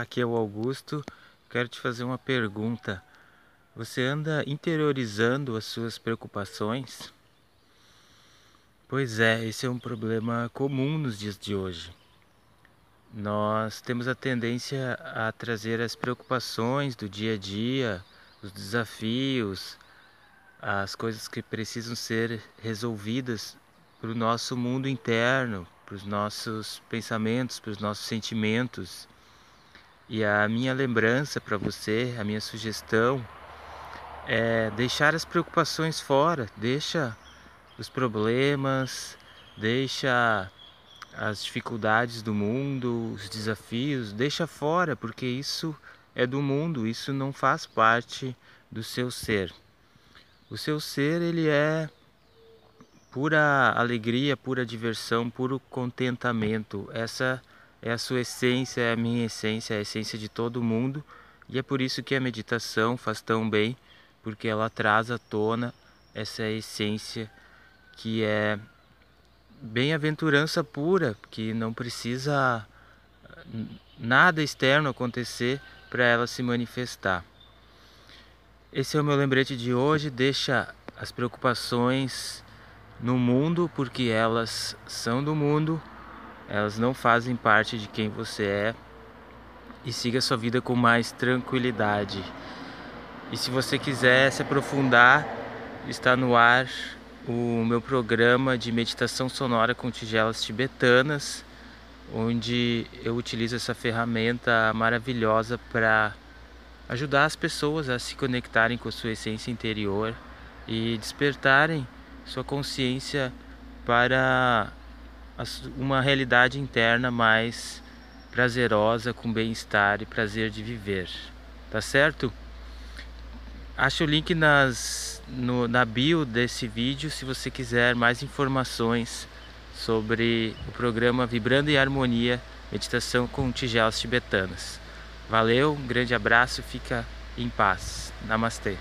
Aqui é o Augusto. Quero te fazer uma pergunta. Você anda interiorizando as suas preocupações? Pois é, esse é um problema comum nos dias de hoje. Nós temos a tendência a trazer as preocupações do dia a dia, os desafios, as coisas que precisam ser resolvidas para o nosso mundo interno, para os nossos pensamentos, para os nossos sentimentos. E a minha lembrança para você, a minha sugestão é deixar as preocupações fora, deixa os problemas, deixa as dificuldades do mundo, os desafios, deixa fora, porque isso é do mundo, isso não faz parte do seu ser. O seu ser, ele é pura alegria, pura diversão, puro contentamento. Essa é a sua essência, é a minha essência, é a essência de todo mundo. E é por isso que a meditação faz tão bem, porque ela traz à tona essa essência que é bem-aventurança pura, que não precisa nada externo acontecer para ela se manifestar. Esse é o meu lembrete de hoje. Deixa as preocupações no mundo, porque elas são do mundo, elas não fazem parte de quem você é. E siga sua vida com mais tranquilidade. E se você quiser se aprofundar, está no ar o meu programa de meditação sonora com tigelas tibetanas, onde eu utilizo essa ferramenta maravilhosa para ajudar as pessoas a se conectarem com a sua essência interior e despertarem sua consciência para uma realidade interna mais prazerosa, com bem-estar e prazer de viver. Tá certo? Acha o link nas, no, na bio desse vídeo se você quiser mais informações sobre o programa Vibrando em Harmonia Meditação com Tigelas Tibetanas. Valeu, um grande abraço, fica em paz. Namastê.